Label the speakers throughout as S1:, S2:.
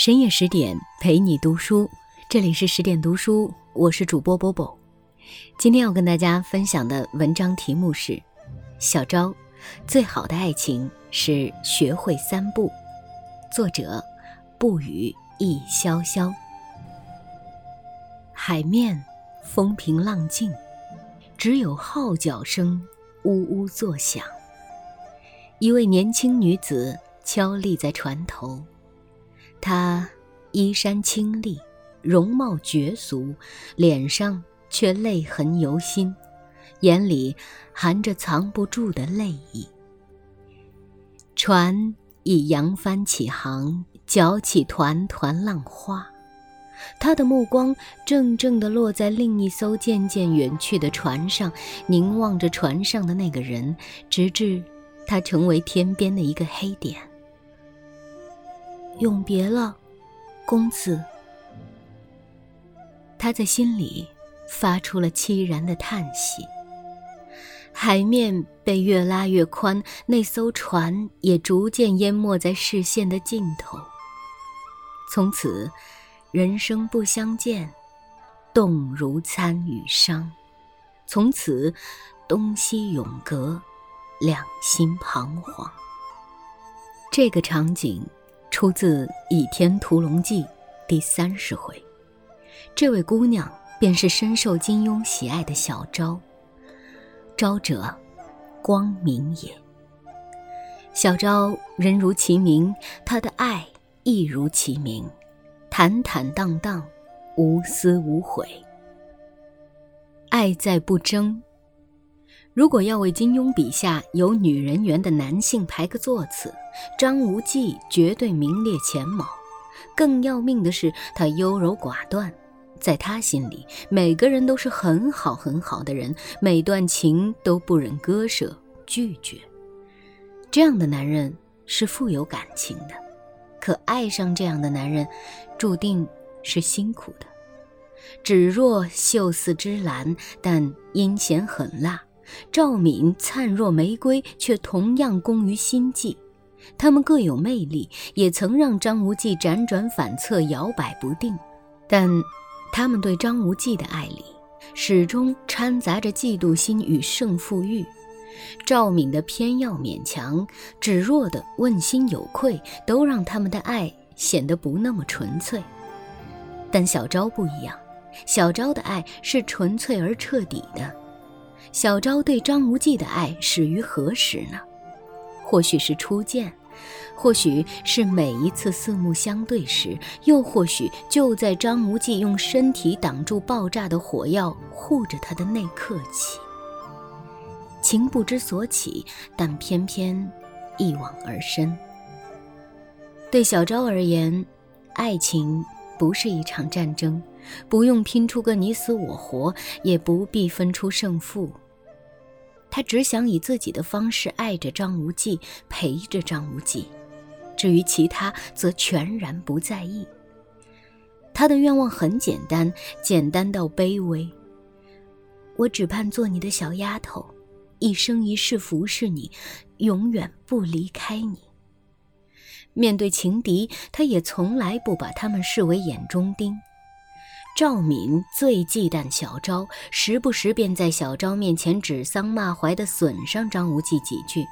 S1: 深夜十点陪你读书，这里是十点读书，我是主播波波。今天要跟大家分享的文章题目是《小昭，最好的爱情是学会三步》，作者不语亦潇潇。海面风平浪静，只有号角声呜呜作响。一位年轻女子悄立在船头。她衣衫清丽，容貌绝俗，脸上却泪痕犹新，眼里含着藏不住的泪意。船已扬帆起航，搅起团团浪花。他的目光怔怔地落在另一艘渐渐远去的船上，凝望着船上的那个人，直至他成为天边的一个黑点。永别了，公子。他在心里发出了凄然的叹息。海面被越拉越宽，那艘船也逐渐淹没在视线的尽头。从此，人生不相见，动如参与商；从此，东西永隔，两心彷徨。这个场景。出自《倚天屠龙记》第三十回，这位姑娘便是深受金庸喜爱的小昭。昭者，光明也。小昭人如其名，她的爱亦如其名，坦坦荡荡，无私无悔。爱在不争。如果要为金庸笔下有女人缘的男性排个座次，张无忌绝对名列前茅。更要命的是，他优柔寡断，在他心里，每个人都是很好很好的人，每段情都不忍割舍拒绝。这样的男人是富有感情的，可爱上这样的男人，注定是辛苦的。芷若秀似芝兰，但阴险狠辣。赵敏灿若玫瑰，却同样攻于心计。他们各有魅力，也曾让张无忌辗转反侧、摇摆不定。但他们对张无忌的爱里，始终掺杂着嫉妒心与胜负欲。赵敏的偏要勉强，芷若的问心有愧，都让他们的爱显得不那么纯粹。但小昭不一样，小昭的爱是纯粹而彻底的。小昭对张无忌的爱始于何时呢？或许是初见，或许是每一次四目相对时，又或许就在张无忌用身体挡住爆炸的火药，护着他的那刻起。情不知所起，但偏偏一往而深。对小昭而言，爱情不是一场战争。不用拼出个你死我活，也不必分出胜负。他只想以自己的方式爱着张无忌，陪着张无忌。至于其他，则全然不在意。他的愿望很简单，简单到卑微。我只盼做你的小丫头，一生一世服侍你，永远不离开你。面对情敌，他也从来不把他们视为眼中钉。赵敏最忌惮小昭，时不时便在小昭面前指桑骂槐地损伤张无忌几句，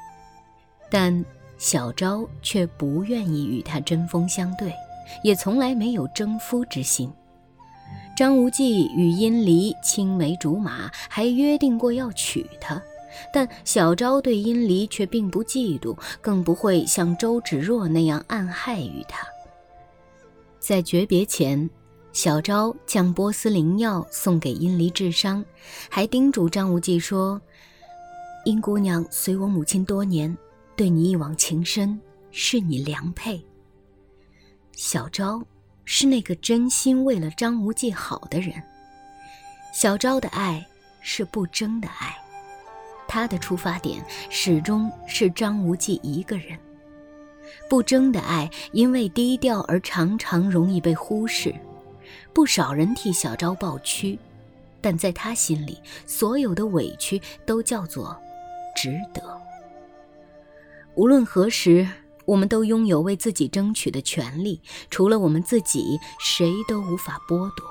S1: 但小昭却不愿意与他针锋相对，也从来没有征夫之心。张无忌与殷离青梅竹马，还约定过要娶她，但小昭对殷离却并不嫉妒，更不会像周芷若那样暗害于他。在诀别前。小昭将波斯灵药送给殷离治伤，还叮嘱张无忌说：“殷姑娘随我母亲多年，对你一往情深，是你良配。”小昭是那个真心为了张无忌好的人。小昭的爱是不争的爱，他的出发点始终是张无忌一个人。不争的爱，因为低调而常常容易被忽视。不少人替小昭抱屈，但在他心里，所有的委屈都叫做值得。无论何时，我们都拥有为自己争取的权利，除了我们自己，谁都无法剥夺。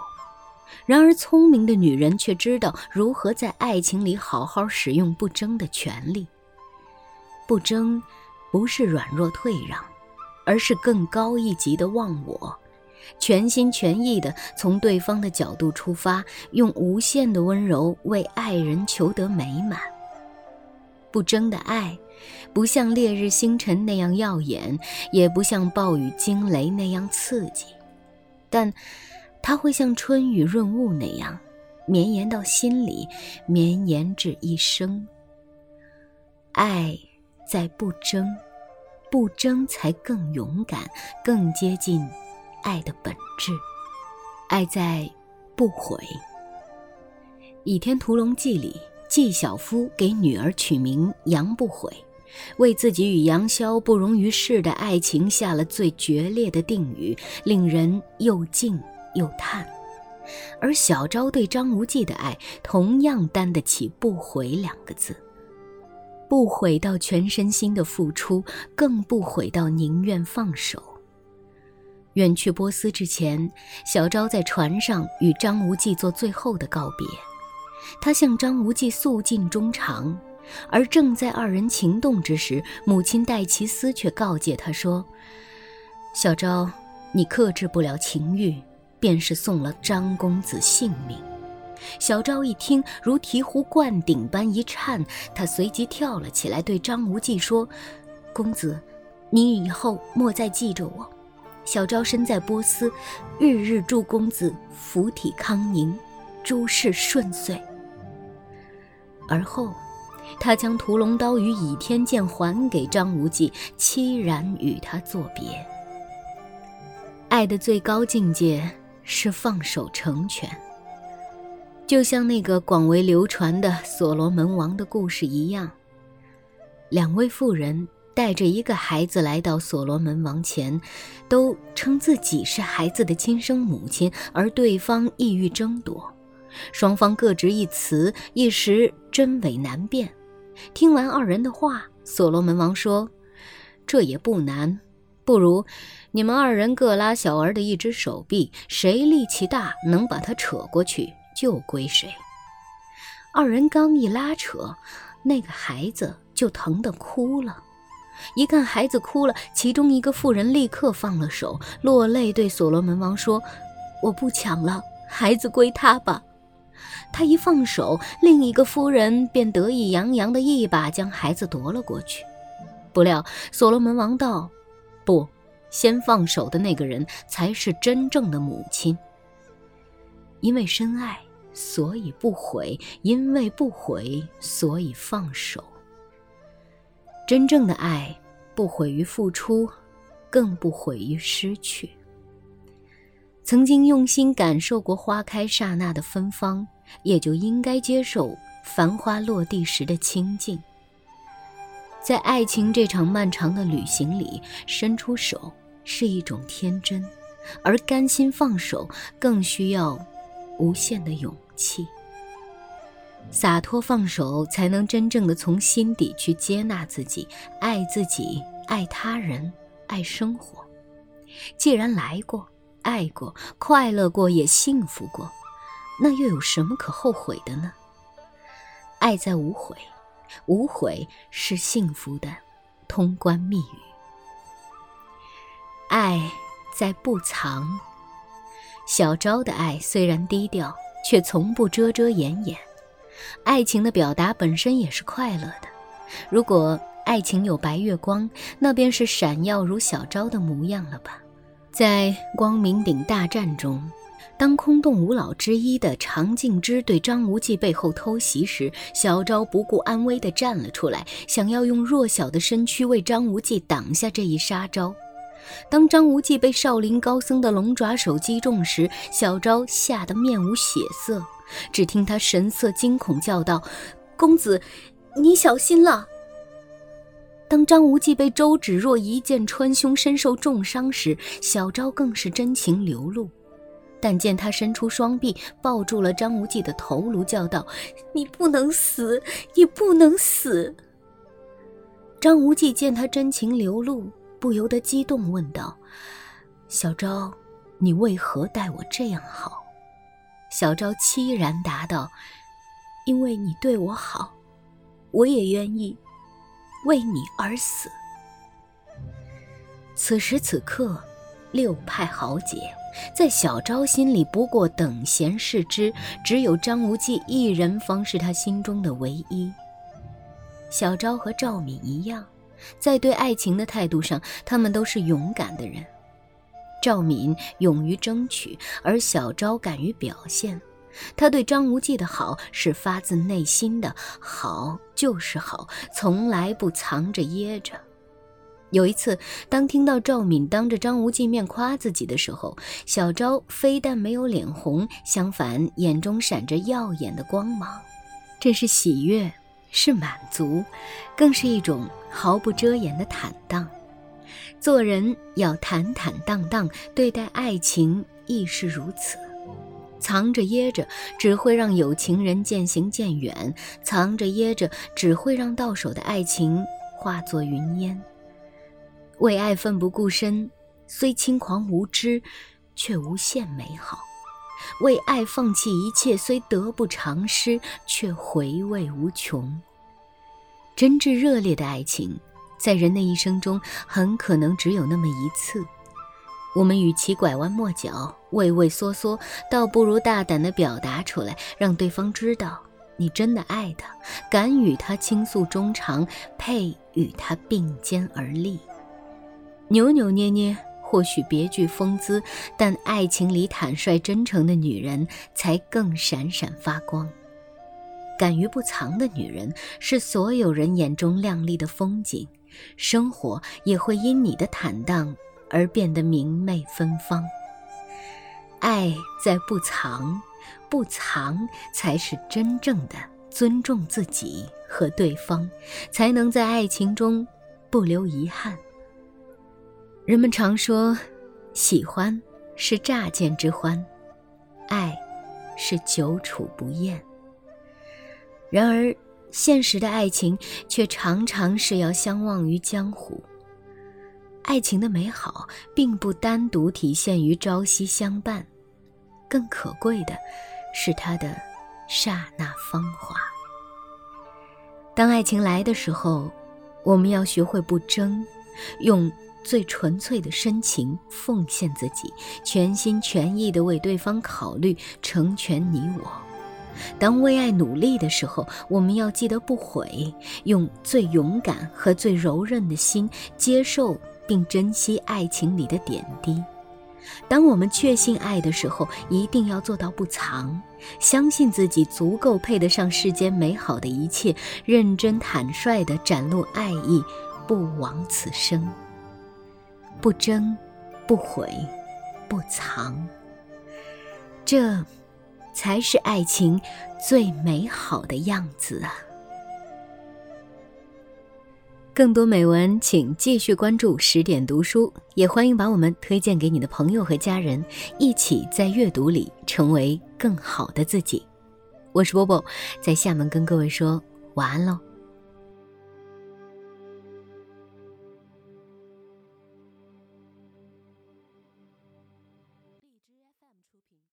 S1: 然而，聪明的女人却知道如何在爱情里好好使用不争的权利。不争，不是软弱退让，而是更高一级的忘我，全心全意地从对方的角度出发，用无限的温柔为爱人求得美满。不争的爱，不像烈日星辰那样耀眼，也不像暴雨惊雷那样刺激，但。它会像春雨润物那样，绵延到心里，绵延至一生。爱在不争，不争才更勇敢，更接近爱的本质。爱在不悔。《倚天屠龙记》里，纪晓夫给女儿取名杨不悔，为自己与杨逍不容于世的爱情下了最决裂的定语，令人又敬。又叹，而小昭对张无忌的爱同样担得起“不悔”两个字，不悔到全身心的付出，更不悔到宁愿放手。远去波斯之前，小昭在船上与张无忌做最后的告别，他向张无忌诉尽衷肠，而正在二人情动之时，母亲戴其思却告诫他说：“小昭，你克制不了情欲。”便是送了张公子性命。小昭一听，如醍醐灌顶般一颤，他随即跳了起来，对张无忌说：“公子，你以后莫再记着我。小昭身在波斯，日日祝公子福体康宁，诸事顺遂。”而后，他将屠龙刀与倚天剑还给张无忌，凄然与他作别。爱的最高境界。是放手成全，就像那个广为流传的所罗门王的故事一样。两位妇人带着一个孩子来到所罗门王前，都称自己是孩子的亲生母亲，而对方意欲争夺，双方各执一词，一时真伪难辨。听完二人的话，所罗门王说：“这也不难。”不如，你们二人各拉小儿的一只手臂，谁力气大，能把他扯过去，就归谁。二人刚一拉扯，那个孩子就疼得哭了。一看孩子哭了，其中一个妇人立刻放了手，落泪对所罗门王说：“我不抢了，孩子归他吧。”他一放手，另一个夫人便得意洋洋的一把将孩子夺了过去。不料所罗门王道。不，先放手的那个人才是真正的母亲。因为深爱，所以不悔；因为不悔，所以放手。真正的爱，不悔于付出，更不悔于失去。曾经用心感受过花开刹那的芬芳，也就应该接受繁花落地时的清静。在爱情这场漫长的旅行里，伸出手是一种天真，而甘心放手更需要无限的勇气。洒脱放手，才能真正的从心底去接纳自己，爱自己，爱他人，爱生活。既然来过，爱过，快乐过，也幸福过，那又有什么可后悔的呢？爱在无悔。无悔是幸福的通关密语。爱在不藏。小昭的爱虽然低调，却从不遮遮掩掩。爱情的表达本身也是快乐的。如果爱情有白月光，那便是闪耀如小昭的模样了吧？在光明顶大战中。当空洞五老之一的常静之对张无忌背后偷袭时，小昭不顾安危地站了出来，想要用弱小的身躯为张无忌挡下这一杀招。当张无忌被少林高僧的龙爪手击中时，小昭吓得面无血色，只听他神色惊恐叫道：“公子，你小心了！”当张无忌被周芷若一剑穿胸，身受重伤时，小昭更是真情流露。但见他伸出双臂抱住了张无忌的头颅，叫道：“你不能死，你不能死！”张无忌见他真情流露，不由得激动，问道：“小昭，你为何待我这样好？”小昭凄然答道：“因为你对我好，我也愿意为你而死。”此时此刻，六派豪杰在小昭心里不过等闲视之，只有张无忌一人方是他心中的唯一。小昭和赵敏一样，在对爱情的态度上，他们都是勇敢的人。赵敏勇于争取，而小昭敢于表现。他对张无忌的好是发自内心的，好就是好，从来不藏着掖着。有一次，当听到赵敏当着张无忌面夸自己的时候，小昭非但没有脸红，相反眼中闪着耀眼的光芒，这是喜悦，是满足，更是一种毫不遮掩的坦荡。做人要坦坦荡荡，对待爱情亦是如此。藏着掖着，只会让有情人渐行渐远；藏着掖着，只会让到手的爱情化作云烟。为爱奋不顾身，虽轻狂无知，却无限美好；为爱放弃一切，虽得不偿失，却回味无穷。真挚热烈的爱情，在人的一生中很可能只有那么一次。我们与其拐弯抹角、畏畏缩缩，倒不如大胆地表达出来，让对方知道你真的爱他，敢与他倾诉衷肠，配与他并肩而立。扭扭捏捏或许别具风姿，但爱情里坦率真诚的女人才更闪闪发光。敢于不藏的女人是所有人眼中亮丽的风景，生活也会因你的坦荡而变得明媚芬芳。爱在不藏，不藏才是真正的尊重自己和对方，才能在爱情中不留遗憾。人们常说，喜欢是乍见之欢，爱是久处不厌。然而，现实的爱情却常常是要相忘于江湖。爱情的美好，并不单独体现于朝夕相伴，更可贵的是它的刹那芳华。当爱情来的时候，我们要学会不争，用。最纯粹的深情，奉献自己，全心全意地为对方考虑，成全你我。当为爱努力的时候，我们要记得不悔，用最勇敢和最柔韧的心接受并珍惜爱情里的点滴。当我们确信爱的时候，一定要做到不藏，相信自己足够配得上世间美好的一切，认真坦率地展露爱意，不枉此生。不争，不悔，不藏，这才是爱情最美好的样子啊！更多美文，请继续关注十点读书，也欢迎把我们推荐给你的朋友和家人，一起在阅读里成为更好的自己。我是波波，在厦门跟各位说晚安喽。